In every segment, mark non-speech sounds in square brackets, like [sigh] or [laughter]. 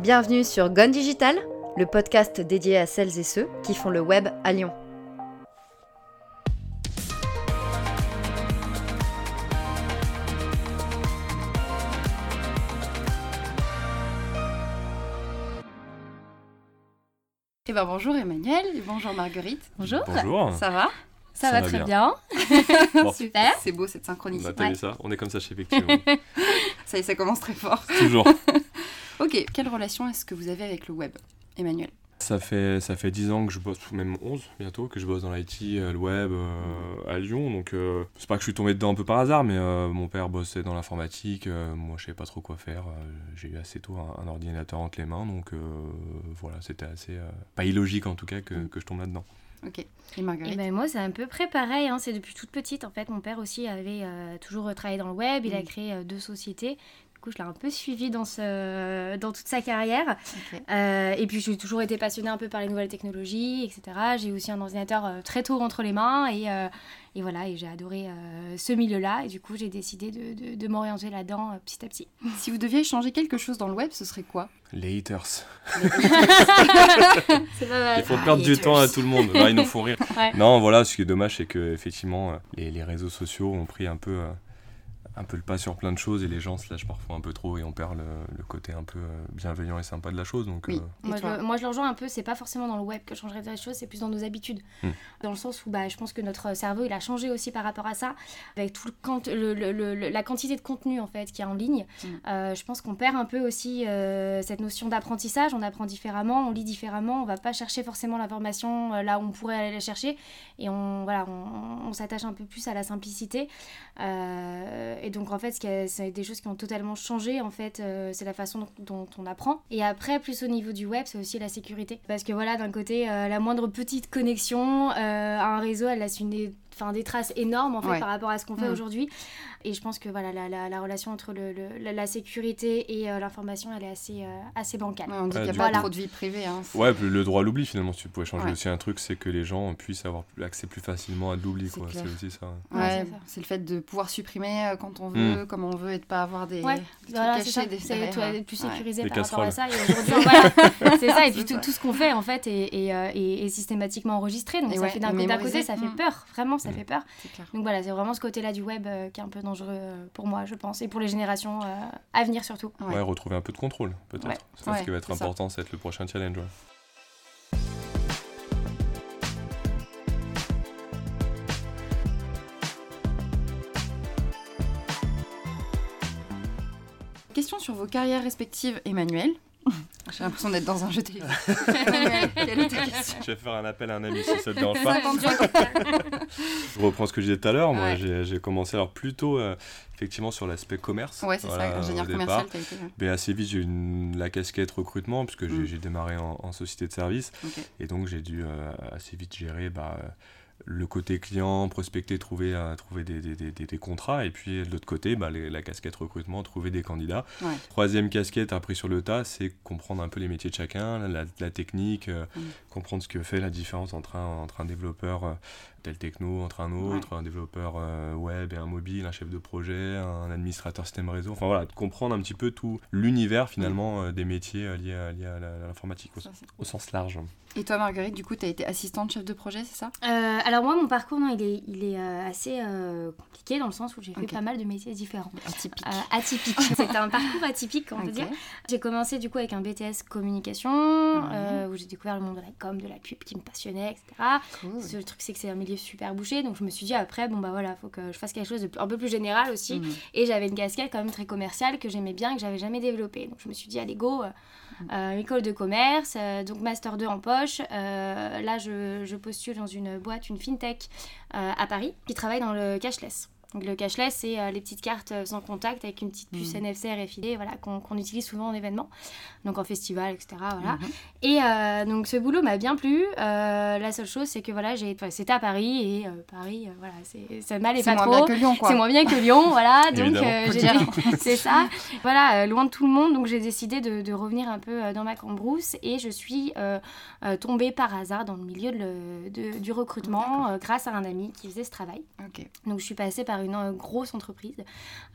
Bienvenue sur Gone Digital, le podcast dédié à celles et ceux qui font le web à Lyon. Eh ben bonjour Emmanuel, et bonjour Marguerite. Bonjour. Bonjour. Ça va? Ça, Ça va, va très bien. bien. [laughs] Bon. Super. C'est beau cette On synchronicité. a t'as vu ça On est comme ça chez Effectivement. [laughs] Ça y est, ça commence très fort. Toujours. [laughs] Ok, quelle relation est-ce que vous avez avec le web, Emmanuel? Ça fait, ça fait 10 ans que je bosse, même 11 bientôt, que je bosse dans l'IT, euh, le web euh, à Lyon. Donc, euh, c'est pas que je suis tombé dedans un peu par hasard, mais euh, mon père bossait dans l'informatique. euh, moi, je savais pas trop quoi faire. euh, J'ai eu assez tôt un, un ordinateur entre les mains. Donc, euh, voilà, c'était assez. euh, pas illogique en tout cas que, que je tombe là-dedans. Ok. Et Et Marguerite ben moi, c'est un peu près pareil. hein, C'est depuis toute petite. En fait, mon père aussi avait euh, toujours travaillé dans le web. Il a Mm. créé euh, deux sociétés. Coup, je l'ai un peu suivi dans, ce, dans toute sa carrière. Euh, et puis, j'ai toujours été passionnée un peu par les nouvelles technologies, etc. J'ai aussi un ordinateur euh, très tôt entre les mains. Et, euh, et voilà, et j'ai adoré euh, ce milieu-là. Et du coup, j'ai décidé de, de- de m'orienter là-dedans euh, petit à petit. [laughs] Si vous deviez changer quelque chose dans le web, ce serait quoi? Les haters. [laughs] C'est pas mal. Ils font perdre du temps à tout le monde. Bah, ils nous font rire. Ouais. Non, voilà, ce qui est dommage, c'est que effectivement, les, les réseaux sociaux ont pris un peu, euh, un peu le pas sur plein de choses et les gens se lâchent parfois un peu trop et on perd le, le côté un peu euh, bienveillant et sympa de la chose. Donc, Oui. euh, Moi je, moi, je le rejoins un peu, c'est pas forcément dans le web que je changerais des choses, c'est plus dans nos habitudes. Hmm. Dans le sens où bah, je pense que notre cerveau, il a changé aussi par rapport à ça, avec tout le, quant- le- le- le- le- la quantité de contenu en fait qui est en ligne. Hmm. Euh, je pense qu'on perd un peu aussi euh, cette notion d'apprentissage, on apprend différemment, on lit différemment, on va pas chercher forcément l'information là où on pourrait aller la chercher, et on, voilà, on, on s'attache un peu plus à la simplicité. Et donc en fait, c'est des choses qui ont totalement changé. En fait, euh, c'est la façon dont, on apprend. Et après, plus au niveau du web, c'est aussi la sécurité. Parce que voilà, d'un côté, euh, la moindre petite connexion euh, à un réseau, elle laisse une, enfin, des traces énormes en fait Ouais. par rapport à ce qu'on fait Mm. aujourd'hui. Et je pense que voilà, la, la- la relation entre le, le- la, la sécurité et euh, l'information, elle est assez, euh, assez bancale. Ouais, On dit Ouais, qu'il n'y a pas coup. trop de vie privée. Hein. ouais, le droit à l'oubli finalement, si tu pouvais changer Ouais. aussi un truc, c'est que les gens puissent avoir accès plus facilement à de l'oubli. C'est quoi. clair. C'est aussi ça. Ouais, Ouais, c'est le fait de pouvoir supprimer euh, quand on veut, comme on veut, et de pas avoir des, Ouais, des Voilà, c'est cachés ça. des- C'est derrière. toi, être plus sécurisé Des par rapport à ça. Et aujourd'hui, voilà, [laughs] c'est ça. Et puis tout, tout ce qu'on fait, en fait, est, est, est- est systématiquement enregistré. Donc ça fait d'un côté, ça fait Mm. peur. Vraiment, ça Mm. fait peur. Donc voilà, c'est vraiment ce côté-là du web euh, qui est un peu dangereux euh, pour moi, je pense. Et pour les générations euh, à venir surtout. Ouais. Ouais, retrouver un peu de contrôle, peut-être. Ouais. C'est Ouais, ce qui va être ça. important, c'est être le prochain challenge. ouais. Question sur vos carrières respectives, Emmanuel. J'ai l'impression d'être dans un jeu télé. Emmanuel, [laughs] quelle est ta question Je vais faire un appel à un ami [laughs] si ça te dérange pas. 55. [laughs] Je reprends ce que je disais tout à l'heure. Moi, Ouais. j'ai commencé alors plutôt euh, effectivement sur l'aspect commerce. Ouais, c'est Voilà, ça, ingénieur commercial, départ. t'as été. ouais. Mais assez vite, j'ai eu la casquette recrutement, puisque j'ai Mm. j'ai démarré en, en société de service. Et donc, j'ai dû euh, assez vite gérer bah, euh, le côté client, prospecter, trouver, euh, trouver des, des- des- des- des contrats. Et puis, de l'autre côté, bah, les- la casquette recrutement, trouver des candidats. Ouais. Troisième casquette appris sur le tas, c'est comprendre un peu les métiers de chacun, la, la technique, euh, Mm. comprendre ce que fait la différence entre un, entre un développeur euh, tel techno, entre un autre, un développeur euh, web et un mobile, un chef de projet, un administrateur système réseau. Enfin voilà, de comprendre un petit peu tout l'univers finalement euh, des métiers euh, liés à, liés à l'informatique au, sens large. Et toi, Marguerite, du coup, t'as été assistante chef de projet, c'est ça? Euh, alors moi, mon parcours, non, il est, il est euh, assez euh, compliqué dans le sens où j'ai fait pas mal de métiers différents. Atypique. Euh, atypique. [laughs] C'était un parcours atypique, on peut Ok. dire. J'ai commencé du coup avec un BTS communication, où j'ai découvert le monde de la com, de la pub qui me passionnait, etc. Cool. Le truc, c'est que c'est un milieu super bouché, donc je me suis dit après, bon bah voilà, faut que je fasse quelque chose de un peu plus général aussi. Mhm. Et j'avais une casquette quand même très commerciale que j'aimais bien et que j'avais jamais développée. Donc je me suis dit, allez, go, euh, euh, école de commerce, euh, donc Master 2 en poche. Là, je, je postule dans une boîte, une fintech à Paris, qui travaille dans le cashless. Donc le cashless, c'est euh, les petites cartes euh, sans contact avec une petite puce Mhm. NFC RFID voilà, qu'on utilise souvent en événement, donc en festival, etc. Voilà. Mhm. Et euh, donc ce boulot m'a bien plu. Euh, la seule chose, c'est que voilà, c'était à Paris et Paris, voilà, ça m'allait C'est pas moins trop. bien que Lyon, quoi. C'est moins bien que Lyon, voilà. [laughs] donc [laughs] c'est ça. Voilà, loin de tout le monde, donc j'ai décidé de, de revenir un peu dans ma cambrousse et je suis tombée par hasard dans le milieu de le- de- du recrutement grâce à un ami qui faisait ce travail. Donc je suis passée par une une, grosse entreprise,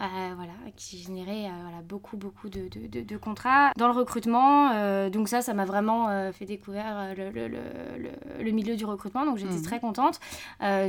euh, voilà, qui générait euh, voilà, beaucoup, beaucoup de, de- de- de contrats. Dans le recrutement, euh, donc ça, ça m'a vraiment fait découvrir le, le- le- milieu du recrutement, donc j'étais Mhm. très contente.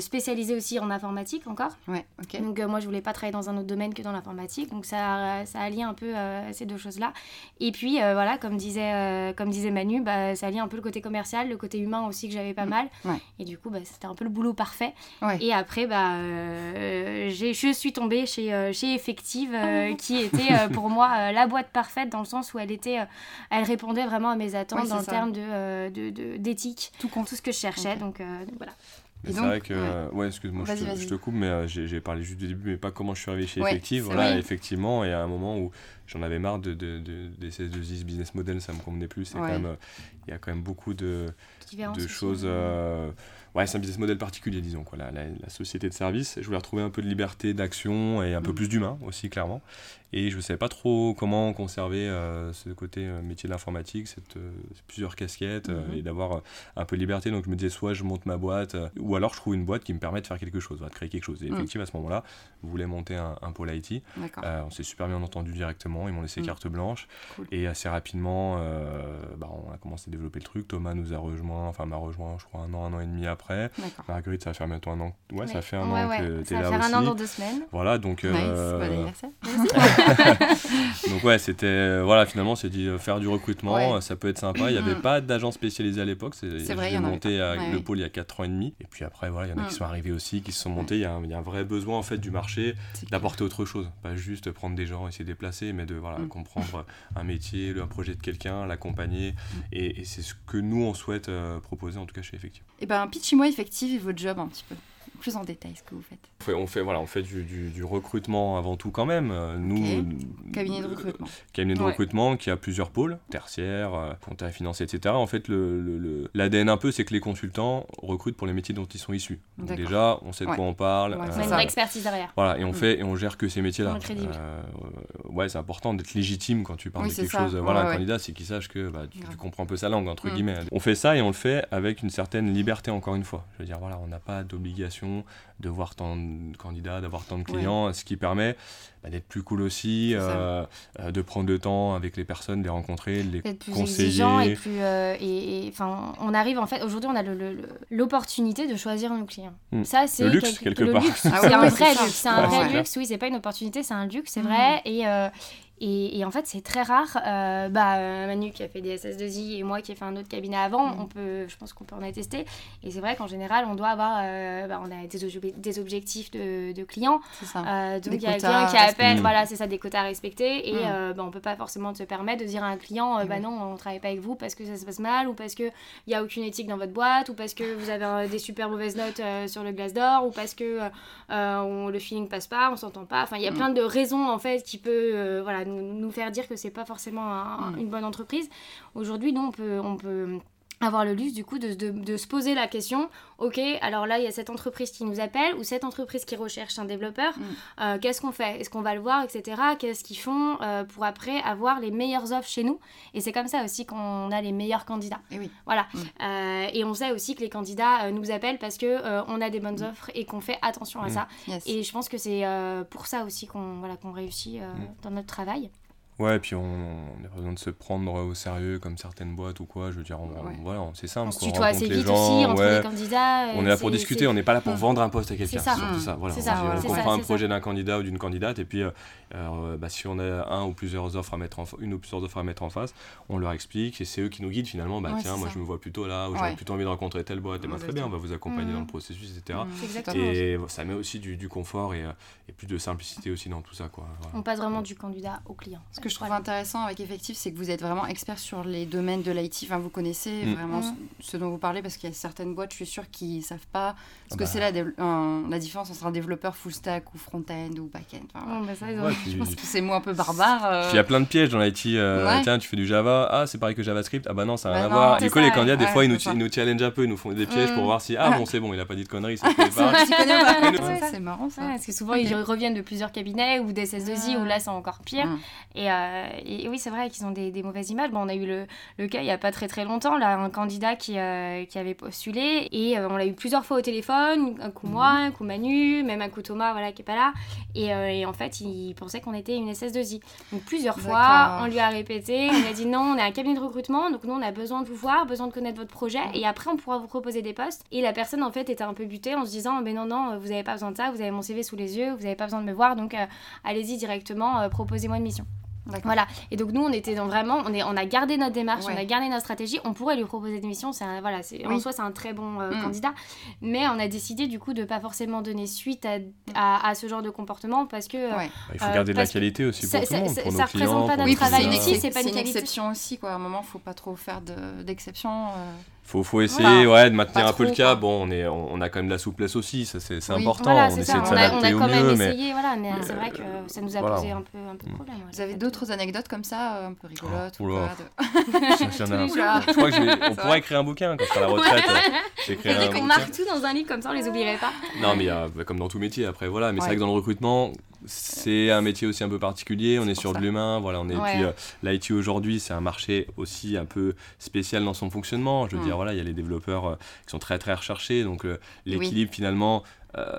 Spécialisée aussi en informatique encore. Ouais, ok. Donc moi je voulais pas travailler dans un autre domaine que dans l'informatique, donc ça, ça allie un peu ces deux choses-là. Et puis voilà, comme disait, comme disait Manu, bah, ça allie un peu le côté commercial, le côté humain aussi que j'avais pas mal. Mm. Ouais. Et du coup bah, c'était un peu le boulot parfait. Ouais. Et après bah, euh, je suis tombée chez, euh, chez Effective, euh, qui était euh, pour moi euh, la boîte parfaite dans le sens où elle était, euh, elle répondait vraiment à mes attentes Ouais, dans c'est le ça. terme de, euh, de- de- d'éthique, Tout ce que je cherchais. Donc, euh, donc voilà. C'est vrai que, ouais. euh, ouais, excuse-moi, je, te- vas-y. je te coupe, mais euh, j'ai parlé juste du début, mais pas comment je suis arrivé chez Ouais, Effective. Voilà, vrai. effectivement, et à un moment où j'en avais marre de, de, de- des CS2I, ce business model, ça me convenait plus. Ouais. euh, il y a quand même beaucoup de, de choses. Ouais, c'est un business model particulier, disons, quoi, la, la- la société de service. Je voulais retrouver un peu de liberté d'action et un peu Mm. plus d'humain aussi, clairement. Et je ne savais pas trop comment conserver euh, ce côté euh, métier de l'informatique, cette, euh, plusieurs casquettes Mhm. et d'avoir un peu de liberté. Donc je me disais, soit je monte ma boîte, ou alors je trouve une boîte qui me permet de faire quelque chose, de créer quelque chose. Et Mm. effectivement, à ce moment-là, je voulais monter un, un pôle IT. On s'est super bien entendu directement, ils m'ont laissé Mm. carte blanche. Cool. Et assez rapidement, bah, on a commencé à développer le truc. Thomas nous a rejoint, enfin m'a rejoint, je crois, un an, un an et demi après. D'accord. Marguerite, ça va faire bientôt un an. Ouais, ça fait un Ouais, an que t'es Ça là va faire aussi. un an dans deux semaines. Voilà, donc. Nice, euh, bon anniversaire. [laughs] donc ouais, c'était euh, voilà, finalement, c'est dit euh, faire du recrutement, ça peut être sympa. Il n'y avait Mm. pas d'agence spécialisée à l'époque. C'est vrai, il y en monté à- le pôle il y a 4 ans et demi. Et puis après, voilà, il y en a Mm. qui sont arrivés aussi, qui se sont montés. Il y, a un- il y a un vrai besoin en fait du marché d'apporter autre chose, pas juste prendre des gens et se déplacer, mais de voilà, Mm. comprendre un métier, le un projet de quelqu'un, l'accompagner. Et, et c'est ce que nous on souhaite euh, proposer en tout cas chez Effective. Et ben, pitchez-moi effective et votre job un petit peu. Plus en détail ce que vous faites. On fait, on fait, voilà, on fait du, du- du recrutement avant tout quand même. Euh, Nous, Ok. Cabinet de euh, recrutement. cabinet de Ouais. recrutement qui a plusieurs pôles, tertiaire, euh, compta financier, etc. En fait, l'ADN le, le, l'ADN un peu, c'est que les consultants recrutent pour les métiers dont ils sont issus. Donc déjà, on sait de Ouais. quoi on parle. Ouais, On c'est a une vraie expertise derrière. Voilà, et on Mm. fait et on gère que ces métiers-là. Euh, ouais, c'est important d'être légitime quand tu parles Oui, de quelque ça. chose. Voilà, un candidat, c'est qu'il sache que bah, tu, comprends un peu sa langue entre Mm. guillemets. On fait ça et on le fait avec une certaine liberté encore une fois. Je veux dire, voilà, on n'a pas d'obligation de voir tant de candidats, d'avoir tant de Ouais. clients, ce qui permet bah, d'être plus cool aussi, euh, euh, de prendre le temps avec les personnes, de les rencontrer, de les plus conseiller. exigeant et plus euh, et et- enfin on arrive en fait aujourd'hui on a le- le- le- l'opportunité de choisir nos clients Mm. ça c'est Le luxe, quelque le part. luxe Ah c'est ouais, un vrai luxe c'est un Ouais, vrai luxe oui c'est pas une opportunité c'est un luxe c'est Mm. vrai et euh, et, et en fait, c'est très rare. Euh, bah, euh, Manu qui a fait des SS2I et moi qui ai fait un autre cabinet avant, Mm. on peut, je pense qu'on peut en attester. Et c'est vrai qu'en général, on doit avoir euh, bah, on a des, obje- des objectifs de, de clients. Ça. Euh, donc il y a quelqu'un qui appelle, respecter. voilà, c'est ça, des quotas à respecter. Et Mm. euh, bah, on peut pas forcément se permettre de dire à un client, bah oui. non, on travaille pas avec vous parce que ça se passe mal, ou parce qu'il n'y a aucune éthique dans votre boîte, ou parce que vous avez des super mauvaises notes sur le glace d'or, ou parce que on- le feeling passe pas, on s'entend pas. Enfin, il y a Mm. plein de raisons en fait qui peut voilà, nous, faire dire que c'est pas forcément un- Mm. une bonne entreprise. Aujourd'hui, nous, on peut. On peut avoir le luxe du coup de, de- de se poser la question ok alors là il y a cette entreprise qui nous appelle ou cette entreprise qui recherche un développeur Mm. Euh, qu'est-ce qu'on fait? Est-ce qu'on va le voir etc qu'est-ce qu'ils font euh, pour après avoir les meilleures offres chez nous? Et c'est comme ça aussi qu'on a les meilleurs candidats Et oui. voilà Mm. Euh, et on sait aussi que les candidats nous appellent parce que on a des bonnes offres et qu'on fait attention à Mm. ça Yes. et je pense que c'est pour ça aussi qu'on voilà qu'on réussit Mm. dans notre travail Ouais, puis on n'a pas besoin de se prendre au sérieux comme certaines boîtes ou quoi. Je veux dire, on, Ouais. voilà, c'est simple. on se quoi, tutoie assez vite gens, aussi entre ouais. les candidats On euh, est là pour discuter, on n'est pas là pour vendre un poste à quelqu'un. C'est ça. surtout ça. Voilà, on, on c'est comprend ça, un projet d'un candidat ou d'une candidate et puis euh, euh, bah, si on a un ou plusieurs offres à mettre en une ou plusieurs offres à mettre en face, on leur explique et c'est eux qui nous guident finalement. Bah Ouais, tiens, moi je me vois plutôt là ou j'aurais Ouais. plutôt envie de rencontrer telle boîte. Et ben, très bien, on va vous accompagner dans le processus, etc. Top. Et ça met aussi du, confort et, et plus de simplicité aussi dans tout ça. On passe vraiment du candidat au client que je trouve intéressant avec Effectif, c'est que vous êtes vraiment expert sur les domaines de l'IT. Enfin, vous connaissez Mm. vraiment Mm. ce, ce dont vous parlez parce qu'il y a certaines boîtes, je suis sûre, qui ne savent pas ce Ah que bah. c'est la, un- la différence entre un développeur full stack ou front-end ou back-end. Enfin, voilà. Bon, bah, ça, ils ont- Ouais, [laughs] Je pense que c'est mots un peu barbares. euh, Puis il y a plein de pièges dans l'IT. euh, Ouais. Tiens, tu fais du Java. Ah, c'est pareil que JavaScript. Ah bah non, ça n'a Bah rien à non, voir. Du coup, les ça, candidats, des ouais, fois, ils nous, ils nous challengent un peu. Ils nous font des pièges Mm. pour voir si, ah bon, c'est bon, il a pas dit de conneries. C'est marrant ça. Parce que souvent ils reviennent de plusieurs cabinets ou des SS2I Ah. où là c'est encore pire. Et, euh, et oui, c'est vrai qu'ils ont des, des mauvaises images. Bon, on a eu le, le cas il n'y a pas très très longtemps, là, un candidat qui, euh, qui avait postulé et euh, on l'a eu plusieurs fois au téléphone, un coup moi, un coup Manu, même un coup Thomas, voilà, qui est pas là. Et, euh, et en fait, il pensait qu'on était une SS2I. Donc plusieurs fois, on lui a répété, on lui a dit non, on est un cabinet de recrutement, donc nous on a besoin de vous voir, besoin de connaître votre projet et après on pourra vous proposer des postes. Et la personne en fait était un peu butée en se disant, mais non, non, vous avez pas besoin de ça, vous avez mon CV sous les yeux, vous avez pas besoin de me voir, donc allez-y directement, proposez-moi une mission. Voilà. Et donc nous, on était dans vraiment, on, est, on a gardé notre démarche, Ouais. on a gardé notre stratégie. On pourrait lui proposer des missions. C'est voilà, c'est en soi c'est un très bon euh, Mm. candidat, mais on a décidé du coup de pas forcément donner suite à, à, à ce genre de comportement parce que euh, Ouais. Bah, il faut Euh, garder de la qualité aussi ça- pour tout le ça- monde, ça- pour ça nos représente clients, pas pour notre Oui, travail excep- c'est pas une exception aussi, quoi. À un moment, il faut pas trop faire de- d'exception. euh. Faut, faut essayer Voilà. ouais, de maintenir Pas un peu le cap. quoi. Bon, on, est, on, on a quand même de la souplesse aussi, ça c'est c'est Oui. important. voilà, on c'est essaie ça. de On a, on s'adapter a au quand même mieux, mais essayé, voilà, mais mais, c'est vrai que euh, ça nous a voilà. posé un peu, un peu de Mm. problème. Vous avez d'autres anecdotes comme ça, euh, un peu rigolotes ou oula. pas de- [laughs] j'en ai un- Oula. je crois que je vais- on Ça pourra va. écrire un bouquin quand je serai à la retraite. [laughs] Vrai qu'on marque tout dans un livre comme ça, on les oublierait pas. Non, mais a, comme dans tout métier, après, voilà. Mais c'est vrai que dans le recrutement, c'est un métier aussi un peu particulier. On est sur ça. de l'humain, voilà. On est, Ouais. Puis euh, l'IT aujourd'hui, c'est un marché aussi un peu spécial dans son fonctionnement. Je veux Mm. dire, voilà, il y a les développeurs euh, qui sont très très recherchés, donc euh, l'équilibre finalement. Euh,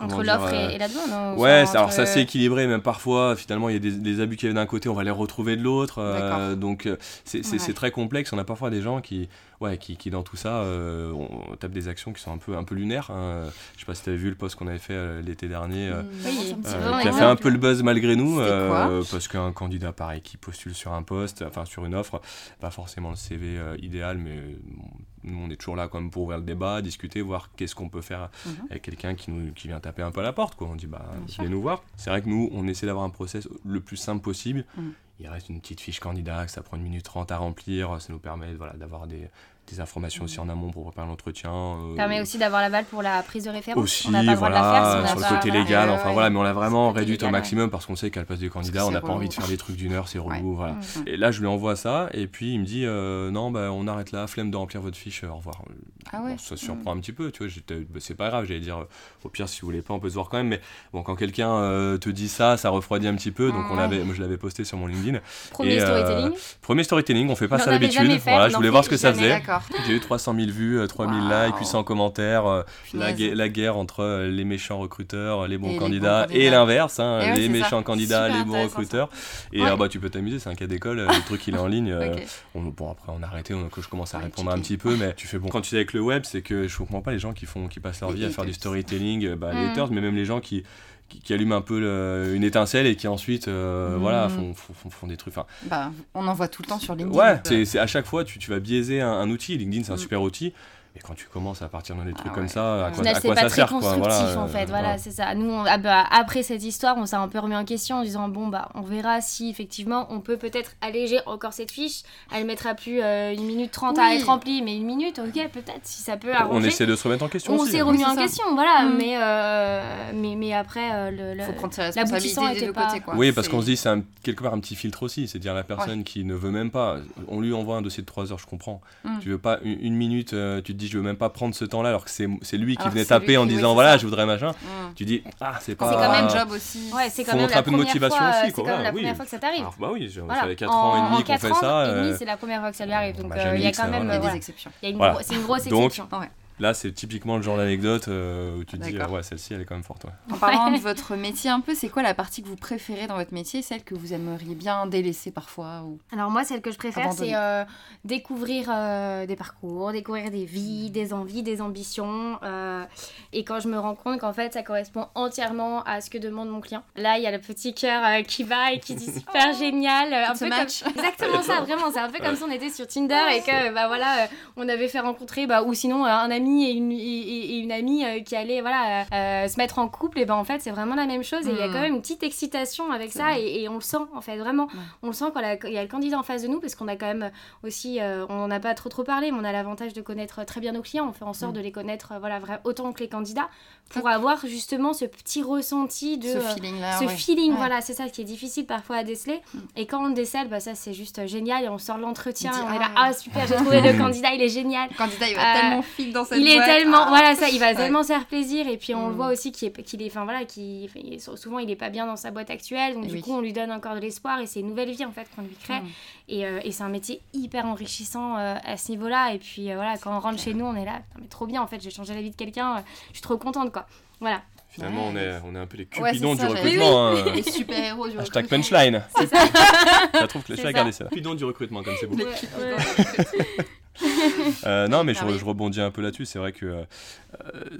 Entre l'offre euh, et, et la demande. hein, Ouais, enfin, c'est- alors entre- ça s'est équilibré, même parfois, finalement, il y a des, des abus qu'il y avait d'un côté, on va les retrouver de l'autre. euh, D'accord. donc, c'est c'est- Ouais. c'est très complexe. On a parfois des gens qui, ouais, qui, qui dans tout ça, euh, on, tape des actions qui sont un peu, un peu lunaires. hein. Je sais pas si tu avais vu le post qu'on avait fait euh, l'été dernier. Oui, c'est euh, qui a fait exemple. un peu le buzz malgré nous, euh, parce qu'un candidat pareil qui postule sur un poste, enfin sur une offre, pas forcément le CV euh, idéal, mais bon, nous on est toujours là quand même pour ouvrir le débat, discuter, voir qu'est-ce qu'on peut faire Mhm. avec quelqu'un qui, nous, qui vient taper un peu à la porte. Quoi. On dit bah Bien sûr. venez nous voir. C'est vrai que nous on essaie d'avoir un process le plus simple possible. Mhm. Il reste une petite fiche candidat, que ça prend une minute trente à remplir, ça nous permet voilà, d'avoir des, des informations aussi en amont pour préparer l'entretien. euh, permet aussi d'avoir l'aval pour la prise de référence. aussi, on pas le droit de la voilà, faire si on sur le pas- côté voilà. légal, enfin ouais. voilà, mais on l'a vraiment Côté réduit au maximum parce qu'on sait qu'à la place des candidats, on n'a pas envie de faire des trucs d'une heure, c'est relou, Ouais. voilà. Mm. Et là, je lui envoie ça, et puis il me dit euh, non, bah, on arrête là, flemme de remplir votre fiche, euh, au revoir. Ah ouais. Surprend un petit peu, tu vois, bah, c'est pas grave, j'allais dire euh, au pire, si vous voulez pas, on peut se voir quand même, mais bon, quand quelqu'un euh, te dit ça, ça refroidit un petit peu, donc on Ouais. l'avait, moi je l'avais posté sur mon LinkedIn. Premier Et, euh, storytelling. Premier storytelling, on fait pas ça avait d'habitude, voilà, je voulais voir ce que ça faisait. J'ai eu 300 000 vues, euh, 3000 Waouh. likes, 800 commentaires, euh, la, guerre entre euh, les méchants recruteurs, les bons Et les bons candidats, et l'inverse, hein, ouais, les méchants ça. candidats, Super les bons recruteurs. Et Ouais. euh, bah, tu peux t'amuser, c'est un cas d'école, euh, le truc il est en [laughs] ligne. euh, on- bon, après on a arrêté, on, je commence à répondre un petit peu, mais [laughs] tu fais bon. Quand tu es avec le web, c'est que je comprends pas les gens qui, font, qui passent leur vie à faire du storytelling, euh, bah, les Mm. haters, mais même les gens qui. Qui, qui allument un peu le- une étincelle et qui ensuite euh, voilà Mm. font, font, font- font des trucs enfin Bah, on en voit tout le temps sur LinkedIn. Ouais, c'est c'est à chaque fois, tu, tu vas biaiser un, un outil. LinkedIn, c'est un Mm. super outil. Mais quand tu commences à partir dans des trucs Ah comme ouais. ça, à Au quoi, à c'est quoi pas ça très sert quoi, constructif voilà, en fait. euh, Voilà, c'est ça. Nous, on- ah bah, après cette histoire, on s'est un peu remis en question en disant bon bah on verra si effectivement on peut peut-être alléger encore cette fiche. Elle mettra plus euh, une minute trente à Oui. être remplie, mais une minute, ok, peut-être si ça peut On arranger. essaie de se remettre en question On s'est hein. remis Oui, en ça. question, voilà. Mm. Mais, euh, mais mais après euh, le, le- faut prendre ses l'aboutissant responsabilités des était deux pas- côtés. Quoi. Oui, parce qu'on se dit, c'est un- quelque part un petit filtre aussi. C'est-à-dire la personne qui ne veut même pas. On lui envoie un dossier de 3 heures, je comprends. Mm. Tu veux pas une, minute, euh, tu te dis, je veux même pas prendre ce temps-là, alors que c'est c'est lui qui Alors venait c'est taper lui en oui, disant, c'est voilà, ça. je voudrais machin. Mm. Tu dis, ah, c'est C'est pas. quand même un job aussi. Ouais, c'est Faut quand même montrer la un peu de motivation fois, aussi, c'est quoi, quand même la oui. première fois que ça t'arrive. Bah oui, ça Voilà. fait 4 en, ans et demi qu'on fait ans ça. et demi, euh, c'est la première fois que ça lui arrive. Donc bah, euh, il y a quand ça, même des exceptions. Il y a une Voilà. gro- c'est une grosse exception. Là, c'est typiquement le genre d'anecdote euh, où tu te dis, ah ouais, celle-ci, elle est quand même forte. ouais. En parlant de [laughs] votre métier un peu, c'est quoi la partie que vous préférez dans votre métier, celle que vous aimeriez bien délaisser parfois ou... Alors moi, celle que je préfère, c'est euh, découvrir euh, des parcours, découvrir des vies, des envies, des ambitions. euh, et quand je me rends compte qu'en fait, ça correspond entièrement à ce que demande mon client. Là, il y a le petit cœur euh, qui va et qui dit [laughs] super génial. euh, un peu match. comme... [laughs] Exactement ça, vraiment. C'est un peu comme si on était sur Tinder et que bah voilà, euh, on avait fait rencontrer bah, ou sinon euh, un ami et une, et, et- et une amie euh, qui allaient voilà, euh, euh, se mettre en couple. Et ben en fait, c'est vraiment la même chose. Et il y a Mm. quand même une petite excitation avec C'est ça et, et on le sent en fait, vraiment. Ouais. On le sent quand il y a le candidat en face de nous parce qu'on a quand même aussi, on n'en a pas trop trop parlé, mais on a l'avantage de connaître très bien nos clients. On fait en sorte Mm. de les connaître voilà, vra- autant que les candidats pour avoir justement ce petit ressenti de. Ce feeling-là. ce ouais. feeling, Ouais. voilà, c'est ça qui est difficile parfois à déceler. Mm. Et quand on le décèle, bah, ça c'est juste génial. Et on sort l'entretien, On dit, on est ah là, ouais. ah super, j'ai trouvé le [laughs] candidat, il est génial. Le candidat, il va Euh, tellement fil dans cette cette il est tellement Ah. voilà ça il va Ouais. tellement se faire plaisir et puis on le Mm. voit aussi qu'il est qu'il est enfin voilà est- souvent il est pas bien dans sa boîte actuelle donc Et du oui. coup on lui donne encore de l'espoir et c'est une nouvelle vie en fait qu'on lui crée Mm. et, euh, et c'est un métier hyper enrichissant euh, à ce niveau-là et puis euh, voilà quand on rentre chez nous on est là mais trop bien en fait j'ai changé la vie de quelqu'un euh, je suis trop contente quoi voilà Finalement, on, est, on est un peu les Ouais, cupidons ça, du recrutement. hein. Les super-héros du Hashtag recrutement. punchline. c'est ça [laughs] Je trouve que je C'est vais ça. garder ça. Cupidon du recrutement, comme c'est beau. Les Ouais, [laughs] Euh, non, mais je, Merveilleux. je rebondis un peu là-dessus. C'est vrai que euh,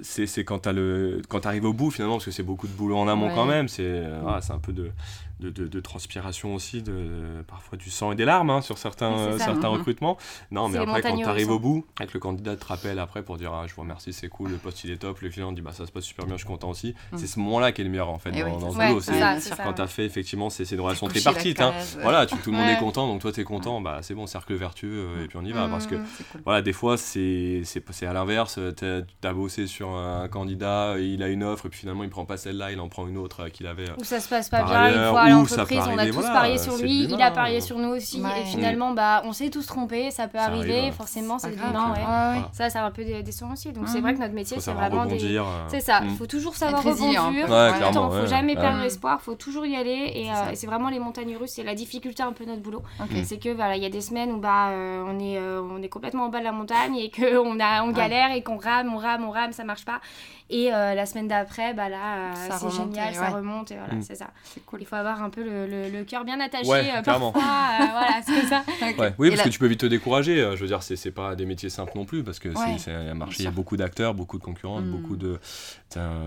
c'est quand tu arrives au bout, finalement, parce que c'est beaucoup de boulot en amont Ouais. quand même. C'est euh, ah, c'est un peu de, de, de- de transpiration aussi, de, parfois du sang et des larmes hein, sur certains, euh, ça. certains Mhm. recrutements. Non, mais après, quand tu arrives au bout, avec le candidat te rappelle après pour dire ah, Je vous remercie, c'est cool, le poste il est top. Le client dit bah, Ça se passe super bien, je suis content aussi. Mhm. C'est ce moment-là qui est le meilleur en fait Eh dans, oui, dans ce ouais, boulot. c'est quand tu as fait effectivement, c'est une relation tripartite. hein. ouais. Voilà, tu- tout le monde Ouais. est content, donc toi tu es content, bah c'est bon, cercle vertueux, euh, et puis on y va. Mm. Parce que cool. voilà, des fois, c'est à l'inverse. t'as- Tu as bossé sur un candidat, il a une offre, et puis finalement, il prend pas celle-là, il en prend une autre euh, qu'il avait. euh. où ça se passe pas bien une fois à ça l'entreprise on a tous voilà, parié sur lui il a parié sur nous aussi Ouais. et finalement bah on s'est tous trompés ça peut Ça arriver arrive. forcément c'est grave. l'humain ouais. Ouais, ouais. ça c'est un peu des, des sons aussi donc c'est Mhm. vrai que notre métier c'est vraiment des rebondir. euh. c'est ça, il Mm. faut toujours savoir rebondir. clairement. faut ouais. jamais perdre Ouais. espoir, faut toujours y aller. Et, C'est euh, ça. c'est vraiment les montagnes russes, c'est la difficulté un peu de notre boulot. C'est que voilà, il y a des semaines où bah euh, on est on est complètement en bas de la montagne et que on a on Ouais. galère et qu'on rame, on rame, on rame, ça marche pas. Et la semaine d'après, bah là, Ça c'est génial, ça remonte et voilà, Mm. c'est ça. C'est cool. Il faut avoir un peu le, le, le cœur bien attaché Ouais, euh, clairement. parfois, euh, voilà, c'est ça. [laughs] Ok. Ouais. Oui, Et parce là- que tu peux vite te décourager. euh, Je veux dire, c'est pas des métiers simples non plus, parce que c'est- Ouais, c'est un marché, il y a beaucoup d'acteurs, beaucoup de concurrents, Mm. beaucoup de,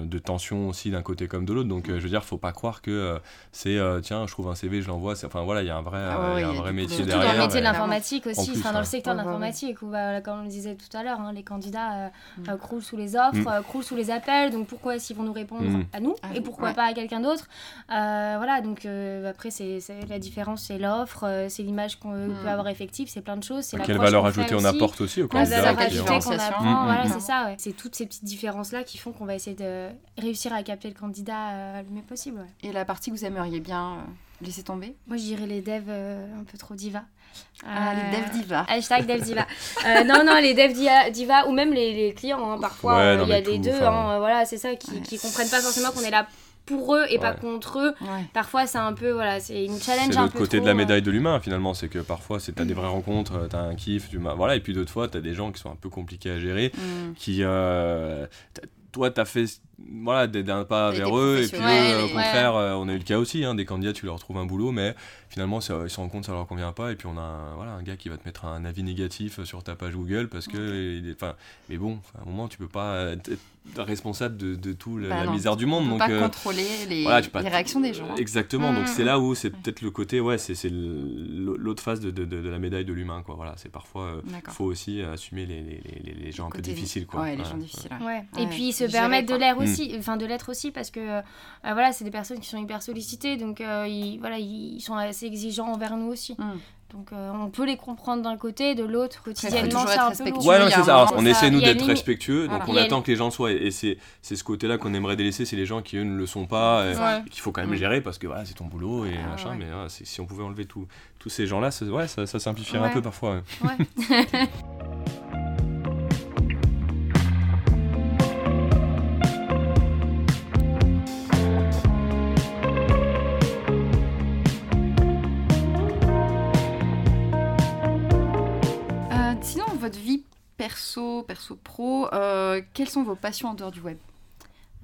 de tensions aussi d'un côté comme de l'autre. Donc, euh, je veux dire, faut pas croire que euh, c'est euh, tiens, je trouve un CV, je l'envoie. Enfin, voilà, il y a un vrai, Ah euh, y a un il y a vrai métier. Surtout dans derrière. le métier de l'informatique aussi, plus, enfin dans le secteur de l'informatique, où bah, comme on le disait tout à l'heure, hein, les candidats euh, Mm. croulent sous les offres, Mm. croulent sous les appels, donc pourquoi est-ce qu'ils vont nous répondre Mm. à nous Ah, et pourquoi pas à quelqu'un d'autre? Euh, Voilà, donc euh, après, c'est la différence, c'est l'offre, euh, c'est l'image qu'on Mm. peut avoir effective, c'est plein de choses. c'est Quelle valeur ajoutée on apporte aussi au candidat valeur la ajoutée qu'on différenciation. apprend, Mm, voilà, mm, c'est ça. ouais. C'est toutes ces petites différences-là qui font qu'on va essayer de réussir à capter le candidat euh, le mieux possible. ouais. Et la partie que vous aimeriez bien euh, laisser tomber? Moi, je dirais les devs euh, un peu trop diva. Ah, les Euh, dev divas. Hashtag dev diva. Euh, non, non, les dev dia- diva ou même les, les clients, hein, parfois, Ouais, euh, il y a tout, deux, enfin, hein, euh, voilà, c'est ça, qui, Ouais. qui comprennent pas forcément qu'on est là pour eux et pas contre eux. Ouais. Parfois, c'est un peu, voilà, c'est une challenge C'est un l'autre peu côté de la euh, médaille de l'humain finalement, c'est que parfois c'est t'as des vraies rencontres, euh, t'as un kiff, tu voilà, et puis d'autres fois t'as des gens qui sont un peu compliqués à gérer, Mm. qui euh, toi t'as fait voilà des- d'un pas vers eux et puis eux, euh, au contraire euh, on a eu le cas aussi, hein, des candidats tu leur trouves un boulot mais finalement ça- ils se rendent compte que ça leur convient pas et puis on a un, voilà un gars qui va te mettre un avis négatif sur ta page Google parce que il enfin mais bon à un moment tu peux pas être responsable de, de tout la, Bah la non. misère du On monde peut donc pas euh, contrôler les, voilà, tu peux les réactions des gens. hein. Exactement, donc Mm. c'est là où c'est peut-être le côté, ouais, c'est l'autre face de, de, de- de la médaille de l'humain, quoi. Voilà, c'est parfois, euh, D'accord. faut aussi assumer les, les, les, les gens un peu difficiles, quoi. Ouais, les Ouais, gens difficiles. ouais. Ouais. Ouais, Et puis se gérer, permettre de l'air Mm. Aussi, enfin de l'être aussi parce que euh, voilà, c'est des personnes qui sont hyper sollicitées, donc euh, ils, voilà, ils sont assez exigeants envers nous aussi. Mm. Donc euh, on peut les comprendre d'un côté, de l'autre quotidiennement c'est un peu lourd. Ouais, non, c'est ça. Alors, on ça- essaie, nous, d'être une- respectueux, Voilà. donc on attend que les gens soient. Et, c'est c'est ce côté-là qu'on aimerait délaisser, c'est les gens qui, eux, ne le sont pas, et, Ouais. et qu'il faut quand même Mm. gérer parce que voilà, c'est ton boulot et Ah, machin, ouais. mais si on pouvait enlever tous ces gens-là, ça- ouais, ça, ça simplifierait un peu parfois. [laughs] [laughs] votre vie perso, perso pro, euh, quelles sont vos passions en dehors du web?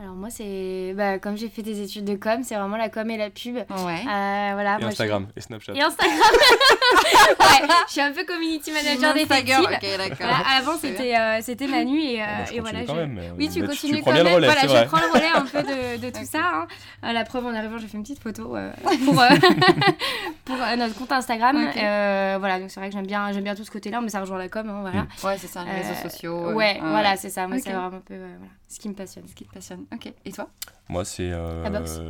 Alors moi c'est bah, comme j'ai fait des études de com, c'est vraiment la com et la pub. Ouais. Euh, voilà, Et moi, Instagram, et Snapchat. je- Et Instagram. [laughs] ouais, je suis un peu community manager Instagram, détective. ok, d'accord. Voilà, avant c'était euh, c'était Manu et, euh, Ah, bah, et voilà. quand je- même, Oui, tu continues prends quand bien même. le relais, voilà, je vrai. prends le relais un peu de, de tout Ok. ça. hein. Euh, la preuve, en arrivant, j'ai fait une petite photo euh, [laughs] pour, euh, [laughs] pour euh, notre compte Instagram. Ok. Euh, voilà, donc c'est vrai que j'aime bien, j'aime bien tout ce côté-là, mais ça rejoint la com. hein, voilà. Ouais, c'est ça, les réseaux Euh, sociaux. Ouais, euh, voilà, c'est ça. Moi, c'est vraiment un peu voilà, ce qui me passionne. Ce qui te passionne. Ok. Et toi? Moi, c'est. euh, La boxe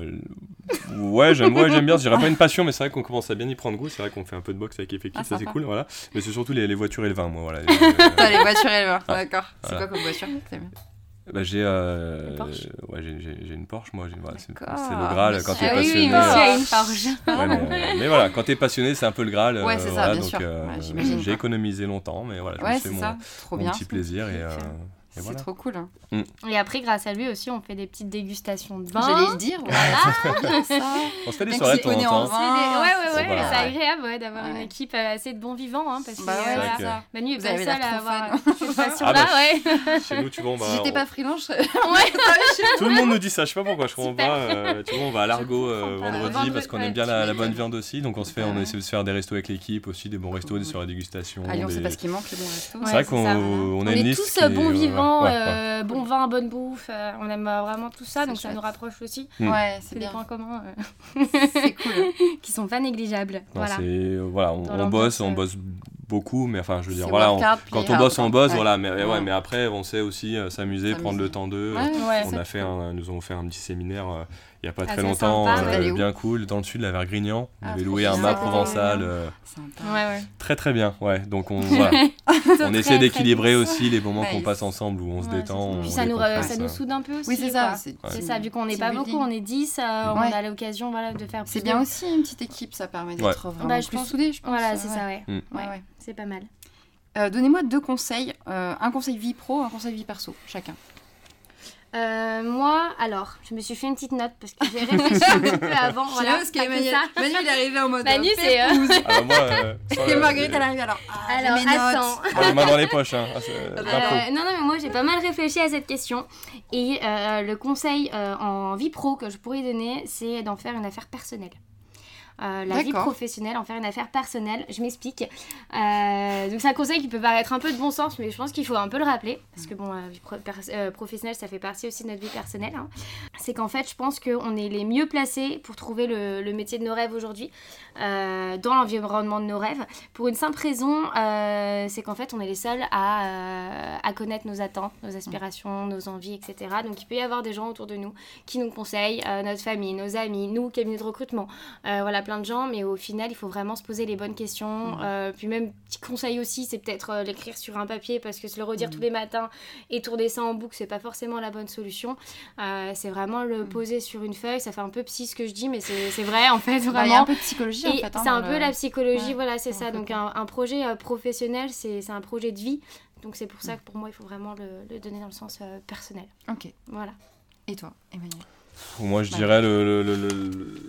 Ouais, j'aime ouais, j'aime bien. Je dirais pas une passion, mais c'est vrai qu'on commence à bien y prendre goût. C'est vrai qu'on fait un peu de boxe avec effectif, Ah, ça c'est cool. Voilà. Mais c'est surtout les, les voitures et le vin, moi. Voilà. [laughs] T'as les voitures et le vin. D'accord. C'est quoi comme voiture? Bah, j'ai euh, Une Porsche? ouais, j'ai- une Porsche, moi. Voilà, c'est le Graal quand t'es Ah oui, passionné. oui, euh, a une Porsche. ouais, mais, euh, mais voilà, quand t'es passionné, c'est un peu le Graal. Ouais, euh, voilà, donc, euh, Ouais. J'ai économimisé longtemps, mais voilà, je me fais mon, ça. Trop mon bien. petit plaisir euh, Et C'est voilà. trop cool. hein. Et après, grâce à lui aussi, on fait des petites dégustations de vin. J'allais le dire. Voilà. [laughs] ça. On se fait des soirées de en temps. des- Ouais, ouais, ouais. C'est agréable ouais, d'avoir une équipe euh, assez de bons vivants. Hein, parce que Bah ouais, euh, que- ça. Manu est pas le avez seul l'air à avoir fun. cette [laughs] passion-là. Ah ouais. Chez nous, [laughs] tu vois, on va. Si j'étais on- pas freelance, je- ouais. Tout le monde nous dit ça, je sais pas pourquoi, je comprends pas. euh, tu vois, on va à l'Argo euh, pas. vendredi parce qu'on aime bien la, bonne viande aussi, donc on se fait, on Ouais. essaie de se faire des restos avec l'équipe aussi, des bons restos, des soirées dégustation. Lyon, des- c'est parce qu'il manque les bons restos. C'est vrai qu'on on On a une est liste tous euh, bons ouais, vivants, ouais, ouais. euh, bon vin, bonne bouffe. euh, on aime vraiment tout ça, donc ça nous rapproche aussi. Mm. Ouais, C'est des bien. points communs euh, C'est cool. [laughs] qui sont pas négligeables. Non, voilà. voilà, on, bosse, on bosse beaucoup, mais enfin, je veux dire, voilà, on- quand on bosse, on bosse, Ouais. voilà, mais, ouais, Ouais. mais après, on sait aussi euh, s'amuser, prendre le temps d'eux. Ouais, Ouais. On a fait un, nous avons fait un petit séminaire euh, il y a pas très Assez longtemps, sympa, euh, ouais. Bien cool, dans le sud, la Vergrignan. On Ah, avait loué un mât Ah, provençal, euh, Sympa. Ouais, ouais. très très bien, ouais. Donc on, [laughs] voilà. on Très, essaie très d'équilibrer aussi les moments qu'on Nice. passe ensemble où on se détend. on Puis ça nous, décompresse, ça nous soude un peu aussi. Oui, c'est ça. C'est ça, vu qu'on n'est team pas beaucoup, on est 10, euh, on a l'occasion voilà, de faire C'est bien aussi une petite équipe, ça permet d'être vraiment Bah, je plus soudés, je pense. Voilà, c'est ça, ouais. Mm. Ouais. C'est pas mal. Euh, Donnez-moi deux conseils, euh, un conseil vie pro, un conseil vie perso, chacun. Euh, moi, alors, je me suis fait une petite note parce que j'ai réfléchi un petit peu avant. Voilà, pas que ça. Manu, il est arrivé en mode. Manu, euh, c'est, euh. Ah moi, euh, Et Marguerite, elle arrive alors. Ah, Alors, mes notes. attends. Moi, les mains dans les poches, hein. Ah, Euh, non, non, mais moi j'ai pas mal réfléchi à cette question. Et euh, le conseil euh, en vie pro que je pourrais donner, c'est d'en faire une affaire personnelle. Euh, la vie professionnelle, en faire une affaire personnelle, je m'explique. Euh, donc c'est un conseil qui peut paraître un peu de bon sens, mais je pense qu'il faut un peu le rappeler, parce que bon, la vie pro- euh, professionnelle, ça fait partie aussi de notre vie personnelle. hein. C'est qu'en fait, je pense qu'on est les mieux placés pour trouver le, le métier de nos rêves aujourd'hui, euh, dans l'environnement de nos rêves, pour une simple raison, c'est qu'en fait, on est les seuls à, à connaître nos attentes, nos aspirations, nos envies, etc. Donc, il peut y avoir des gens autour de nous qui nous conseillent, notre famille, nos amis, nous, cabinet de recrutement, voilà, plein de gens, mais au final, il faut vraiment se poser les bonnes questions. Euh, puis même, petit conseil aussi, c'est peut-être euh, l'écrire sur un papier, parce que se le redire tous les matins et tourner ça en boucle, c'est pas forcément la bonne solution. Euh, c'est vraiment le poser sur une feuille, ça fait un peu psy ce que je dis, mais c'est c'est vrai, en fait, Bah, Il y a vraiment. un peu de psychologie en Et fait. hein, c'est un peu la psychologie, Ouais, voilà, c'est ça. Donc un, un projet euh, professionnel, c'est c'est un projet de vie. Donc c'est pour ça que pour moi, il faut vraiment le, le donner dans le sens euh, personnel. Ok. Voilà. Et toi, Emmanuel? Moi, je dirais le, le- le- le-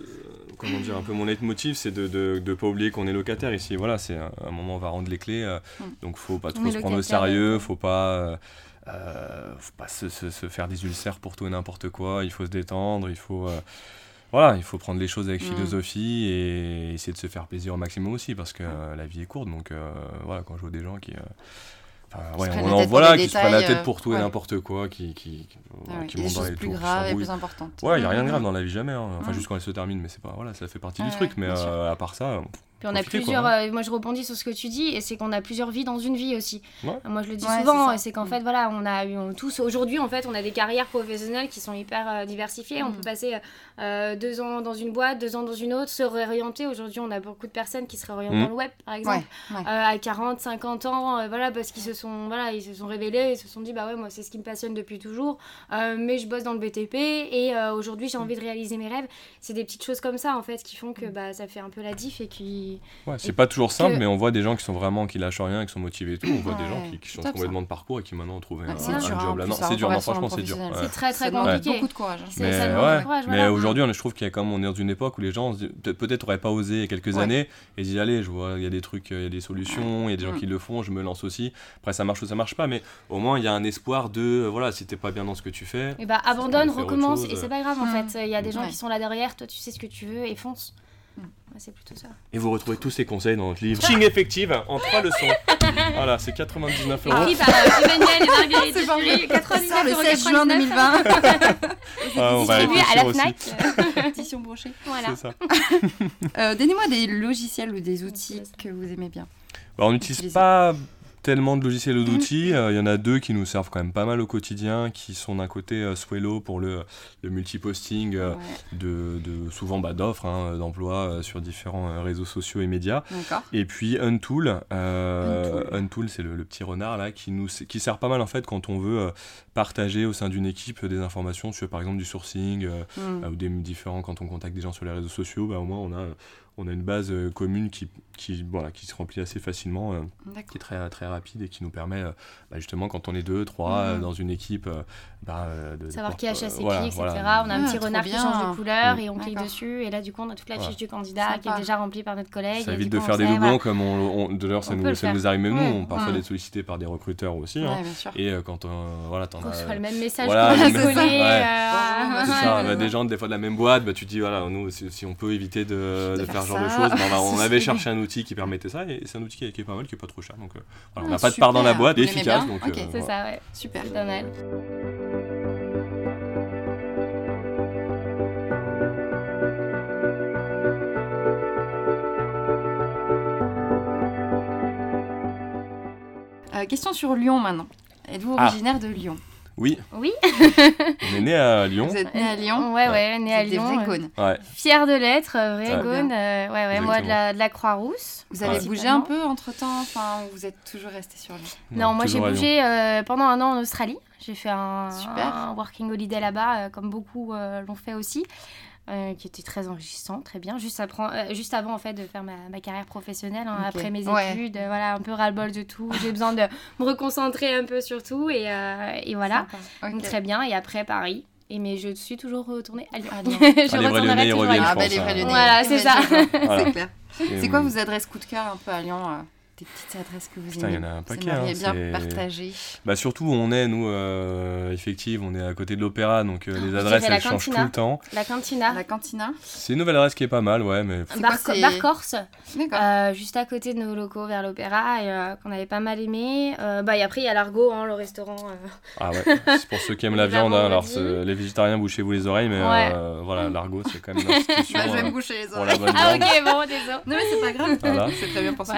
comment dire un peu mon leitmotiv, c'est de de, de pas oublier qu'on est locataire ici. Voilà, c'est un, un moment on va rendre les clés, euh, Mm. donc faut pas trop se prendre au sérieux, faut pas euh, euh, faut pas se, se- se faire des ulcères pour tout et n'importe quoi. Il faut se détendre, il faut euh, voilà, il faut prendre les choses avec Mm. philosophie et essayer de se faire plaisir au maximum aussi parce que euh, la vie est courte. Donc voilà, quand je vois des gens qui euh, ouais, on en voilà, qui se prennent la tête pour tout euh, et ouais. n'importe quoi, qui, qui, qui, Ah ouais, qui montent dans les plus graves et plus importantes. Ouais, il n'y a rien de grave dans la vie, jamais. hein. Enfin, juste quand elle se termine, mais c'est pas. Voilà, ça fait partie du truc. Mais euh, à part ça, Puis on a plusieurs. quoi, euh, moi, je rebondis sur ce que tu dis, et c'est qu'on a plusieurs vies dans une vie aussi. Ouais. Moi, je le dis Ouais, souvent, c'est ça. et c'est qu'en Mm. fait, voilà, on a eu on- tous aujourd'hui, en fait, on a des carrières professionnelles qui sont hyper euh, diversifiées. On Mm. peut passer euh, deux ans dans une boîte, deux ans dans une autre, se réorienter. Aujourd'hui, on a beaucoup de personnes qui se réorientent Mm. dans le web, par exemple. Ouais, ouais. Euh, à 40, 50 ans, euh, voilà, parce qu'ils se sont, voilà, ils se sont révélés, ils se sont dit, bah ouais, moi c'est ce qui me passionne depuis toujours, euh, mais je bosse dans le BTP et euh, aujourd'hui j'ai envie de réaliser mes rêves. C'est des petites choses comme ça en fait qui font que bah ça fait un peu la diff et qui. Ouais, c'est pas toujours simple, que- mais on voit des gens qui sont vraiment, qui lâchent rien, qui sont motivés et tout. On voit des gens qui, qui top, complètement de parcours et qui maintenant ont trouvé un, un dur, hein, job là. Non, c'est dur, non, reconversion franchement, c'est dur. C'est très Ça très compliqué. beaucoup de courage. hein. C'est- Mais, ça aujourd'hui, on- je trouve qu'il y a comme on est dans une époque où les gens peut-être auraient pas osé il y a quelques Ouais. années et disent allez, je vois, il y a des trucs, il y a des solutions, il y a des gens Mm. qui le font, je me lance aussi. Après, ça marche ou ça marche pas, mais au moins il y a un espoir de euh, voilà, si t'es pas bien dans ce que tu fais. Et bah abandonne, recommence et c'est pas grave en Mm. fait. Il y a des gens qui sont là derrière, toi tu sais ce que tu veux et fonce. C'est plutôt ça. Et vous retrouvez tous ces conseils dans notre livre Ching Effective en trois leçons. voilà, c'est 99 euros. Écrit par euh, Emmanuel et Marguerite C'est pas Dupuis, vrai. Ça sort le 16 99,99. juin 2020. [laughs] Ah, on va Distribué à la. FNAC. Édition [laughs] brochée. voilà. C'est ça. Euh, Donnez-moi des logiciels ou des outils que vous aimez bien. Bah, on n'utilise pas tellement de logiciels ou d'outils. Euh, Il y en a deux qui nous servent quand même pas mal au quotidien, qui sont d'un côté euh, Swello pour le, le multiposting euh, Ouais, de, de souvent bah, d'offres, hein, d'emplois euh, sur différents réseaux sociaux et médias. Et puis Untool, Untool. Untool, c'est le, le petit renard là qui nous qui sert pas mal en fait quand on veut partager au sein d'une équipe des informations sur par exemple du sourcing euh, Mm. euh, ou des différents quand on contacte des gens sur les réseaux sociaux, bah, au moins on a on a une base euh, commune qui, qui, voilà, qui se remplit assez facilement, euh, qui est très, très rapide et qui nous permet, euh, bah, justement, quand on est deux, trois Mhm. euh, dans une équipe, euh, bah, de, Savoir qui achète ses voilà, pieds, etc. voilà. On a un Ah, petit renard qui bien. change de couleur Mm. et on clique dessus. Et là, du coup, on a toute la Voilà. fiche du candidat qui est déjà remplie par notre collègue. Ça évite de coup, faire on des doublons comme on, on- de l'heure ça, On nous, ça nous arrive même nous, on parfois Mm. d'être sollicité par des recruteurs aussi. hein. Ouais, bien sûr. Et euh, quand euh, voilà, t'en On as. le même message a [laughs] des gens des fois de la même boîte, bah, tu te dis voilà, nous si, on peut éviter de, faire ce genre de choses, bah, on, [laughs] avait cherché un outil qui permettait ça et c'est un outil qui est, qui est pas mal, qui est pas trop cher. Donc euh, voilà, on Ah, n'a pas de part dans la boîte, efficace. Donc, Ok. euh, C'est voilà. ça, ouais. Super. Mal. Euh, question sur Lyon maintenant. Êtes-vous Ah. originaire de Lyon? Oui, Oui. on est né à Lyon. Vous êtes né à Lyon Ouais, ouais, né à Vous êtes des Lyon. euh, cônes. Ouais. Fière de l'être, euh, vrai Ouais. Gaune. euh, ouais, ouais, moi de la, de la Croix-Rousse. Vous avez Ouais. bougé un peu entre temps Enfin, ou vous êtes toujours resté sur Lyon? Non, moi j'ai bougé euh, pendant un an en Australie. J'ai fait un, Super. un working holiday là-bas, euh, comme beaucoup euh, l'ont fait aussi, euh, qui était très enrichissant, très bien. Juste, apprend- euh, juste avant en fait de faire ma, ma carrière professionnelle, hein, après mes Ouais. études, euh, voilà, un peu ras-le-bol de tout. J'ai besoin de me reconcentrer un peu sur tout et, euh, et voilà. Donc très bien. Et après Paris. Et mais je suis toujours retournée à Lyon. [laughs] Lyon. je Ah, les retournerai toujours à Lyon. Ah, bah, les vrais hein. Voilà, c'est ça. C'est [laughs] clair. C'est quoi vos adresses coup de cœur un peu à Lyon euh, Des petites adresses que vous Putain, il y aimez en a un paquet, hein, bien partager. Bah surtout où on est, nous, euh, effective, on est à côté de l'opéra, donc euh, les je adresses elles changent tout le temps. La cantina. La cantina C'est une nouvelle adresse qui est pas mal, ouais, mais Bar, quoi, Bar Corse, D'accord. euh, juste à côté de nos locaux vers l'opéra, et euh, qu'on avait pas mal aimé. Euh, bah, et après, il y a l'Argo, hein, le restaurant. euh. ah ouais, c'est pour ceux qui aiment la Les [laughs] viande. hein, alors les végétariens, bouchez-vous les oreilles, mais Ouais. euh, voilà, l'argot, c'est quand même Bah, [laughs] je vais me boucher les oreilles. Ah, ok, bon, désolé. Non, mais c'est pas grave. C'est très bien pour ceux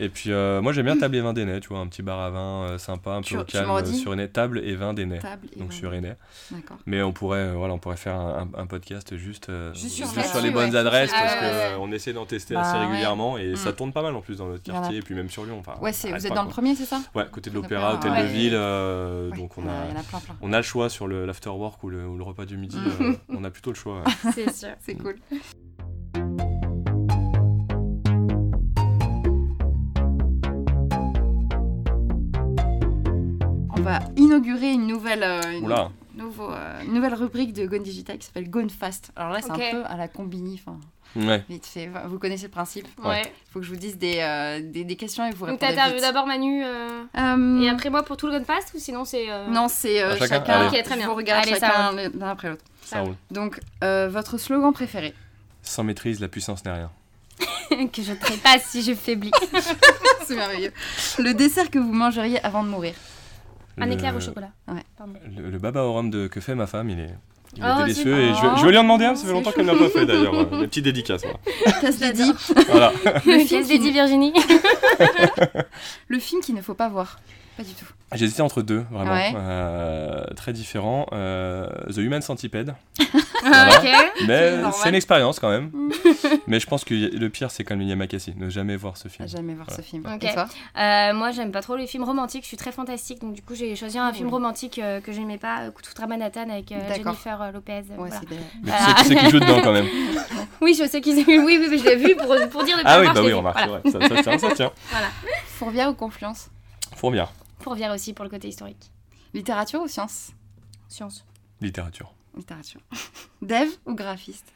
Et puis euh, moi j'aime bien table et vin d'Ainay, tu vois, un petit bar à vin euh, sympa, un peu Tu- au tu calme euh, sur Ainay, table et vin et Donc vin. sur. D'accord. Mais on pourrait, euh, voilà, on pourrait faire un, podcast juste, euh, Juste sur juste les bonnes ouais. adresses Ah parce ouais, que ouais, euh, ouais. on essaie d'en tester Bah, assez ouais. régulièrement et ça Mm. tourne pas mal en plus dans notre quartier et puis même sur Lyon. Enfin, Ouais, vous êtes dans le premier, c'est ça? Ouais, côté de L'Opéra, hôtel ouais. de ville, euh, Ouais, donc on a, on a le choix sur le l'afterwork ou le, ou le repas du midi. Mm. on a plutôt le choix. [laughs] C'est sûr. C'est cool. Va inaugurer une nouvelle, euh, une, Oula. nouveau, euh, une nouvelle rubrique de Gone Digital qui s'appelle Gone Fast. Alors là, c'est un peu à la combini. Enfin, Ouais. vite fait. Vous connaissez le principe Ouais. Il faut que je vous dise des, euh, des, des questions et vous Donc, répondez t'interviews vite. d'abord Manu euh, et après moi pour tout le Gunfast ou sinon c'est. euh, Non, c'est euh, chacun chacun. Allez. Ok, très bien. vous regarde Allez, ça chacun l'un après l'autre. Ça roule. Donc, euh, votre slogan préféré Sans maîtrise, la puissance n'est rien. [laughs] que je trépasse si je faiblis. [laughs] C'est merveilleux. Le dessert que vous mangeriez avant de mourir Un Le- éclair au chocolat. Ouais. Le, le baba au rhum de, que fait ma femme, il est, il est Oh, délicieux et je vais, bon. je vais lui en demander un, ça fait C'est longtemps qu'elle ne l'a pas fait d'ailleurs. [laughs] euh, Des petites dédicaces. Voilà. Casse les dits. Voilà. Le film, dit Virginie [laughs] le film qu'il ne faut pas voir. Pas du tout. J'hésitais entre deux, vraiment. Ouais. Euh, très différents. Euh, The Human Centipede. [laughs] Ah. Mais c'est une expérience quand même. [laughs] Mais je pense que le pire, c'est quand même Yamakasi. Ne jamais voir ce À film. jamais voir Voilà. ce film. Ok. Et toi Euh, moi, j'aime pas trop les films romantiques. Je suis très fantastique, donc du coup, j'ai choisi un Cool. film romantique euh, que j'aimais pas, Coup de foudre à Manhattan avec euh. Jennifer Lopez. Ouais, voilà. Mais Ah. tu sais qui c'est qui joue dedans quand même. [laughs] Oui, je sais qu'ils. Oui, oui, oui, je l'ai vu pour, pour dire de Ah oui, bah oui, remarque, Voilà. Ça, ça tient, ça tient. Fourvière ou Confluence Fourbière. Fourvière aussi pour le côté historique. Littérature ou science? Science. Littérature. Littérature. [laughs] Dev ou graphiste?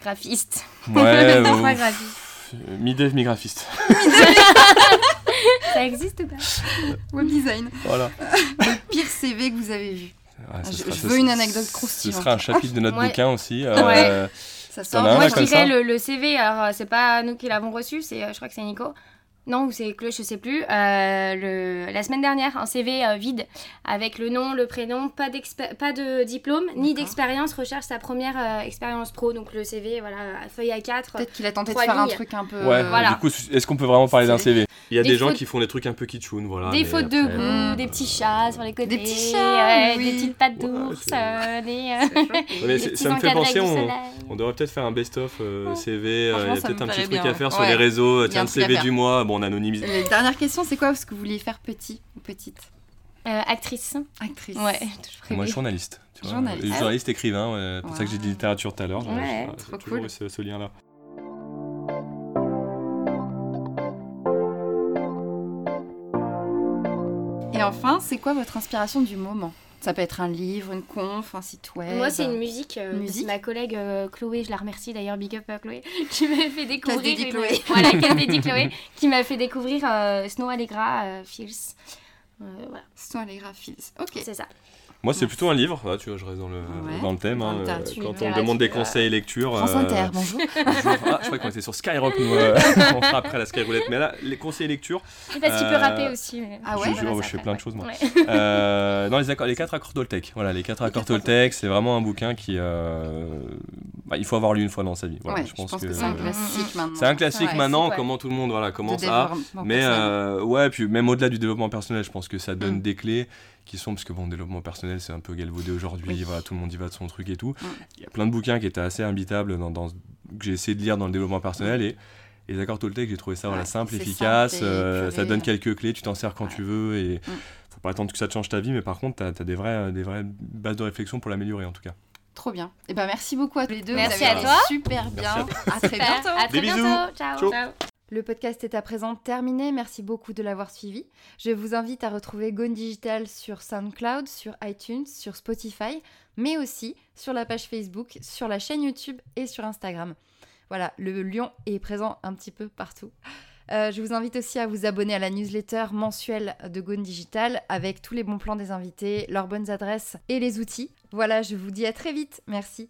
Graphiste. Ouais, [laughs] Pas euh, graphiste. euh, mi-dev, mi-graphiste. [laughs] Ça existe ou pas? Web design. Voilà. Pire CV que vous avez vu. Ouais, ce je- sera- je ce- veux une ce- anecdote Ce croustillante. sera un chapitre de notre Ouais. bouquin aussi. euh, Ouais. Ça sort. Moi, là, je dirais le, le CV. Alors, euh, c'est pas nous qui l'avons reçu, c'est, euh, je crois que c'est Nico. Non, ou c'est Claude, je sais plus. Euh, le, la semaine dernière, un CV euh, vide avec le nom, le prénom, pas, pas de diplôme ni d'expérience. Recherche sa première euh, expérience pro. Donc le CV, voilà, feuille A4. Peut-être qu'il a tenté de faire un truc un peu. Ouais, euh, Voilà. du coup, est-ce qu'on peut vraiment parler d'un CV Il y a Des des, gens fautes- qui font des trucs un peu kitschounes, voilà. des fautes de goût, euh, des petits chats sur les côtés, petits chats, ouais, oui. des petites pattes d'ours, des, [laughs] des ça me fait penser, on, on devrait peut-être faire un best-of euh, CV. Il y a peut-être un petit truc à faire sur les réseaux. Tiens, le CV du mois on anonymise. Dernière question, c'est quoi ce que vous vouliez faire petit ou petite euh, Actrice. Actrice. Ouais, toujours Moi, journaliste. Tu journaliste. Euh, ah journaliste. écrivain, c'est pour ça que j'ai dit littérature tout à l'heure. Ouais, trop toujours cool. ce lien-là. Et enfin, c'est quoi votre inspiration du moment? Ça peut être un livre, une conf, un site web. Moi, c'est une musique. euh, Musique. c'est ma collègue euh, Chloé, je la remercie d'ailleurs, big up à Chloé, [laughs] qui m'a fait découvrir. une- Chloé. [laughs] Voilà, qu'elle dédie [laughs] Chloé, qui m'a fait découvrir euh, Snow Allegra, euh, voilà, Snow Allegra Fils. Ok. c'est ça. Moi, c'est plutôt un livre. Là, tu vois, je reste dans le, Ouais. dans le thème. Hein, euh, quand on me demande des euh, conseils lecture. France euh, Inter, bonjour. [laughs] bonjour. Ah, je crois qu'on était sur Skyrock, nous. euh, [laughs] on fera après la Skyroulette. Mais là, les conseils lecture. C'est parce qu'il peut Euh, rapper aussi. mais- Ah ouais je, Voilà, fais plein de choses, moi. Ouais. [laughs] Euh, non, les, accords, les quatre accords Toltec. Voilà, les quatre accords Toltec, c'est vraiment un bouquin qui. euh, bah, il faut avoir lu une fois dans sa vie. Voilà, ouais, je pense, que, que, c'est un classique maintenant. c'est un classique maintenant. Comment tout le monde voilà, commence à. Mais euh, ouais, puis même au-delà du développement personnel, je pense que ça donne Mm. des clés qui sont, parce que bon, le développement personnel, c'est un peu galvaudé aujourd'hui, Oui. voilà, tout le monde y va de son truc et tout. Il y a plein de bouquins qui étaient assez imbitables dans, dans- que j'ai essayé de lire dans le développement personnel et les accords Toltec, j'ai trouvé ça voilà, simple, efficace, simple euh, ça donne quelques clés, tu t'en sers quand Ouais. tu veux et Mm. faut pas attendre que ça te change ta vie, mais par contre, tu as, des, vraies, des vraies bases de réflexion pour l'améliorer en tout cas. Trop bien. Et ben merci beaucoup à tous les deux. Merci à toi. Super bien. Merci À très bientôt. À très Des bisous. bientôt. Ciao. Ciao. Ciao. Le podcast est à présent terminé. Merci beaucoup de l'avoir suivi. Je vous invite à retrouver Gone Digital sur SoundCloud, sur iTunes, sur Spotify, mais aussi sur la page Facebook, sur la chaîne YouTube et sur Instagram. Voilà, le lion est présent un petit peu partout. Euh, je vous invite aussi à vous abonner à la newsletter mensuelle de Gone Digital avec tous les bons plans des invités, leurs bonnes adresses et les outils. Voilà, je vous dis à très vite. Merci.